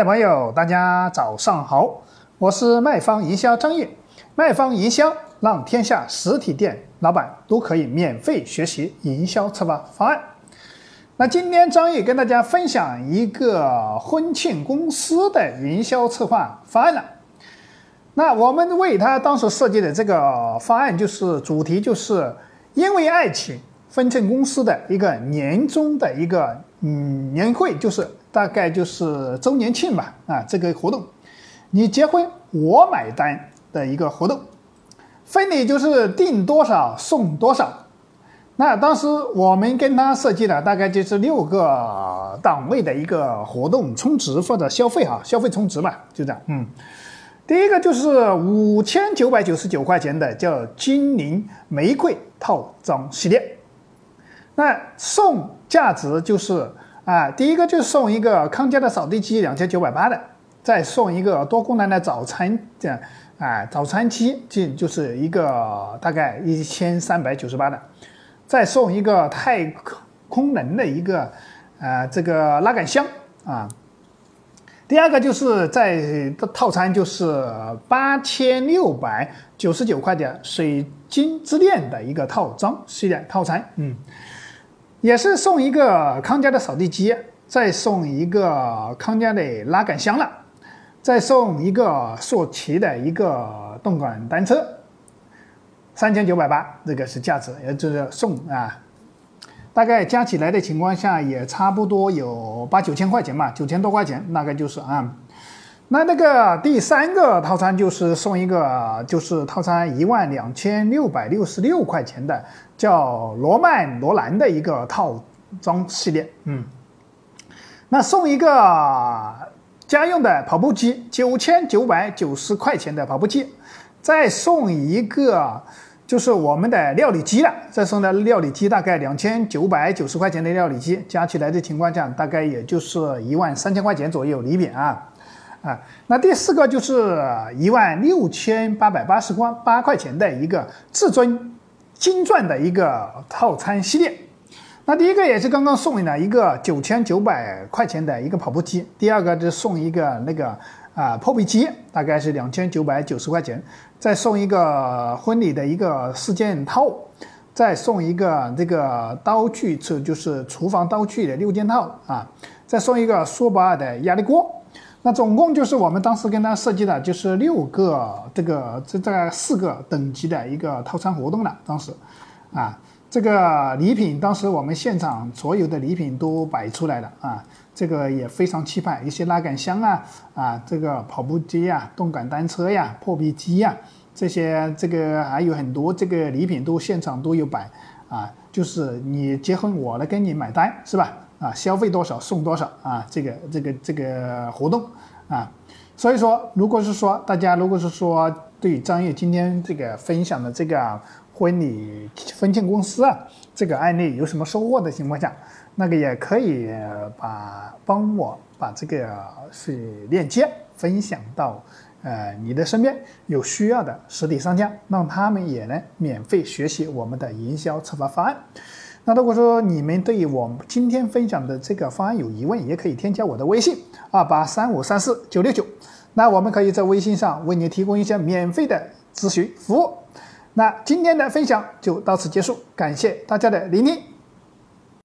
的朋友，大家早上好，我是卖方营销张毅。卖方营销让天下实体店老板都可以免费学习营销策划方案。那今天张毅跟大家分享一个婚庆公司的营销策划方案了。那我们为他当时设计的这个方案，就是主题就是因为爱情，分庆公司的一个年终的一个嗯年会，就是大概就是周年庆吧啊这个活动，你结婚我买单的一个活动，婚礼就是订多少送多少。那当时我们跟他设计的大概就是六个档位的一个活动充值或者消费哈，消费充值嘛，就这样。嗯，第一个就是五千九百九十九块钱的叫金陵玫瑰套装系列，那送价值就是啊，第一个就送一个康佳的扫地机两千九百八的，再送一个多功能的早餐这样啊，早餐机就就是一个大概一千三百九十八的。再送一个太空能的一个，呃，这个拉杆箱啊。第二个就是在套餐就是八千六百九十九块的水晶之恋的一个套装系列套餐，嗯，也是送一个康佳的扫地机，再送一个康佳的拉杆箱了，再送一个索奇的一个动感单车。三千九百八，这个是价值，也就是送啊，大概加起来的情况下也差不多有八九千块钱吧，九千多块钱，大概就是啊。那那个第三个套餐就是送一个，就是套餐一万两千六百六十六块钱的，叫罗曼罗兰的一个套装系列，嗯。那送一个家用的跑步机，九千九百九十块钱的跑步机，再送一个。就是我们的料理机了，再送的料理机大概两千九百九十块钱的料理机，加起来的情况下，大概也就是一万三千块钱左右礼品啊啊。那第四个就是一万六千八百八十块八块钱的一个至尊金钻的一个套餐系列。那第一个也是刚刚送的一个九千九百块钱的一个跑步机，第二个就送一个那个。啊，破壁机大概是两千九百九十块钱，再送一个婚礼的一个四件套，再送一个这个刀具，这就是厨房刀具的六件套啊，再送一个苏泊尔的压力锅，那总共就是我们当时跟他设计的就是六个这个这这四个等级的一个套餐活动了，当时，啊。这个礼品，当时我们现场所有的礼品都摆出来了啊，这个也非常气派，一些拉杆箱啊，啊，这个跑步机呀，动感单车呀，破壁机呀，这些这个还有很多这个礼品都现场都有摆啊，就是你结婚我来跟你买单是吧？啊，消费多少送多少啊，这个这个这个活动啊，所以说，如果是说大家如果是说对张悦今天这个分享的这个。婚礼婚庆公司啊，这个案例有什么收获的情况下，那个也可以把帮我把这个是链接分享到呃你的身边有需要的实体商家，让他们也能免费学习我们的营销策划方案。那如果说你们对我今天分享的这个方案有疑问，也可以添加我的微信二八三五三四九六九，那我们可以在微信上为你提供一些免费的咨询服务。那今天的分享就到此结束，感谢大家的聆听。